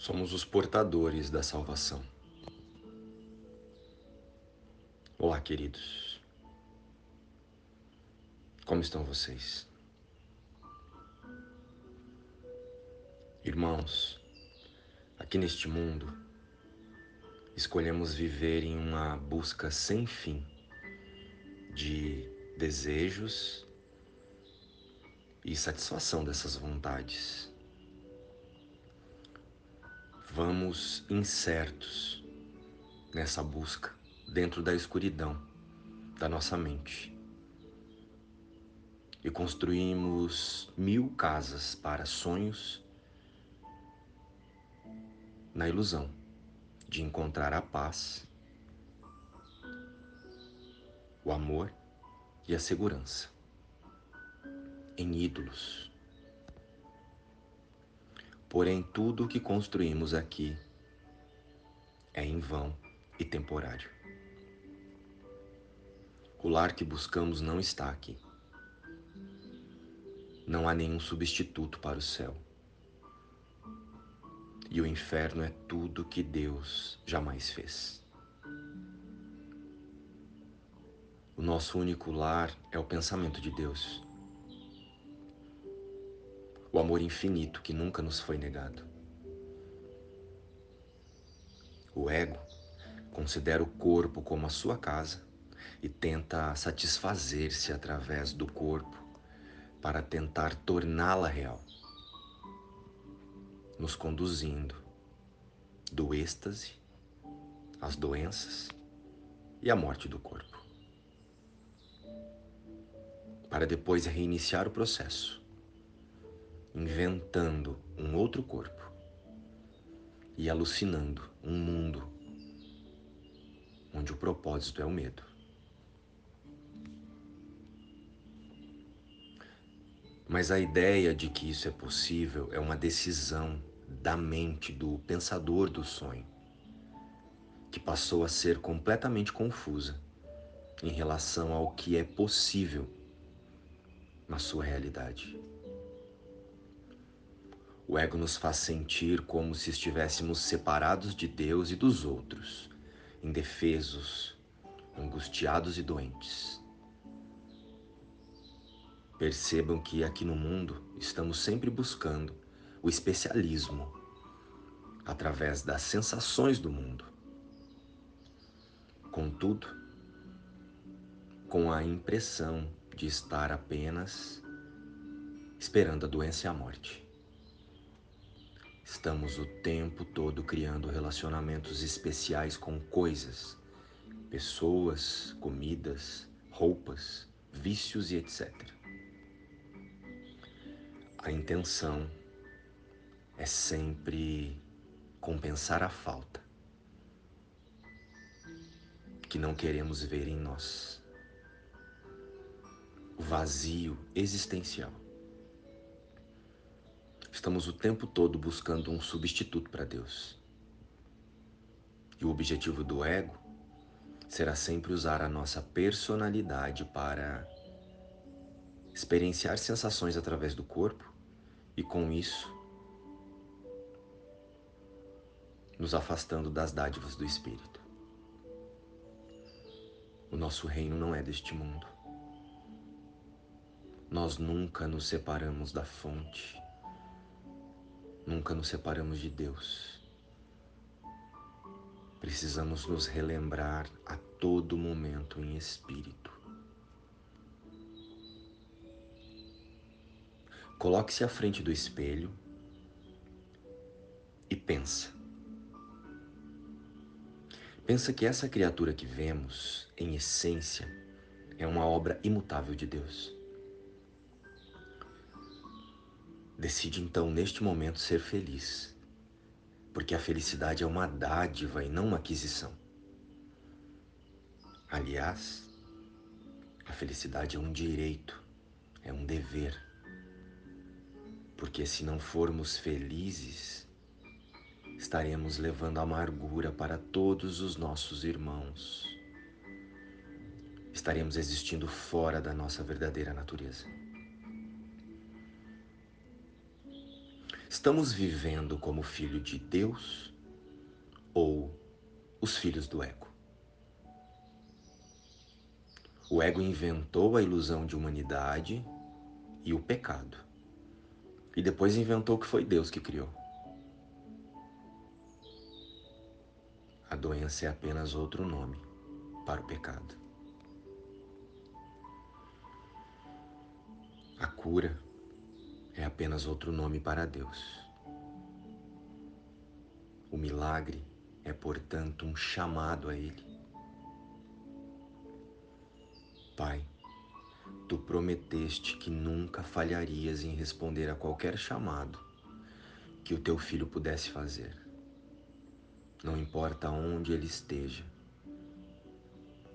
Somos os portadores da salvação. Olá, queridos. Como estão vocês? Irmãos, aqui neste mundo, escolhemos viver em uma busca sem fim de desejos e satisfação dessas vontades vamos incertos nessa busca, dentro da escuridão da nossa mente. E construímos mil casas para sonhos na ilusão de encontrar a paz, o amor e a segurança em ídolos Porém, tudo o que construímos aqui é em vão e temporário. O lar que buscamos não está aqui. Não há nenhum substituto para o céu. E o inferno é tudo que Deus jamais fez. O nosso único lar é o pensamento de Deus o amor infinito que nunca nos foi negado. O ego considera o corpo como a sua casa e tenta satisfazer-se através do corpo para tentar torná-la real, nos conduzindo do êxtase às doenças e à morte do corpo, para depois reiniciar o processo inventando um outro corpo e alucinando um mundo onde o propósito é o medo. Mas a ideia de que isso é possível é uma decisão da mente do pensador do sonho, que passou a ser completamente confusa em relação ao que é possível na sua realidade. O ego nos faz sentir como se estivéssemos separados de Deus e dos outros, indefesos, angustiados e doentes. Percebam que aqui no mundo estamos sempre buscando o especialismo através das sensações do mundo. Contudo, com a impressão de estar apenas esperando a doença e a morte. Estamos o tempo todo criando relacionamentos especiais com coisas, pessoas, comidas, roupas, vícios e etc. A intenção é sempre compensar a falta que não queremos ver em nós. O vazio existencial. Estamos o tempo todo buscando um substituto para Deus. E o objetivo do ego será sempre usar a nossa personalidade para experienciar sensações através do corpo e com isso nos afastando das dádivas do espírito. O nosso reino não é deste mundo. Nós nunca nos separamos da fonte Nunca nos separamos de Deus. Precisamos nos relembrar a todo momento em espírito. Coloque-se à frente do espelho e pensa. Pensa que essa criatura que vemos, em essência, é uma obra imutável de Deus. Decide então, neste momento, ser feliz, porque a felicidade é uma dádiva e não uma aquisição. Aliás, a felicidade é um direito, é um dever, porque se não formos felizes, estaremos levando amargura para todos os nossos irmãos. Estaremos existindo fora da nossa verdadeira natureza. Estamos vivendo como filho de Deus ou os filhos do ego? O ego inventou a ilusão de humanidade e o pecado. E depois inventou que foi Deus que criou. A doença é apenas outro nome para o pecado. A cura é apenas outro nome para Deus. O milagre é, portanto, um chamado a Ele. Pai, tu prometeste que nunca falharias em responder a qualquer chamado que o teu filho pudesse fazer não importa onde ele esteja,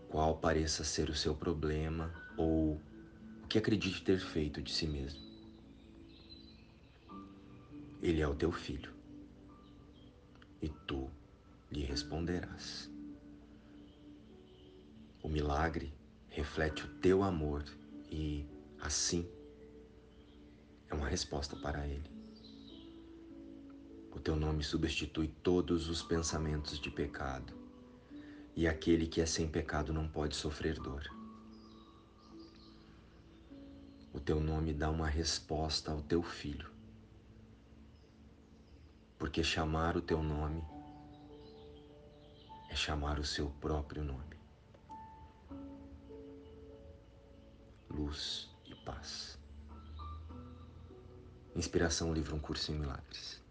qual pareça ser o seu problema ou o que acredite ter feito de si mesmo. Ele é o teu filho e tu lhe responderás. O milagre reflete o teu amor e, assim, é uma resposta para ele. O teu nome substitui todos os pensamentos de pecado, e aquele que é sem pecado não pode sofrer dor. O teu nome dá uma resposta ao teu filho, porque chamar o teu nome é chamar o seu próprio nome. Luz e paz. Inspiração Livro Um Curso em Milagres.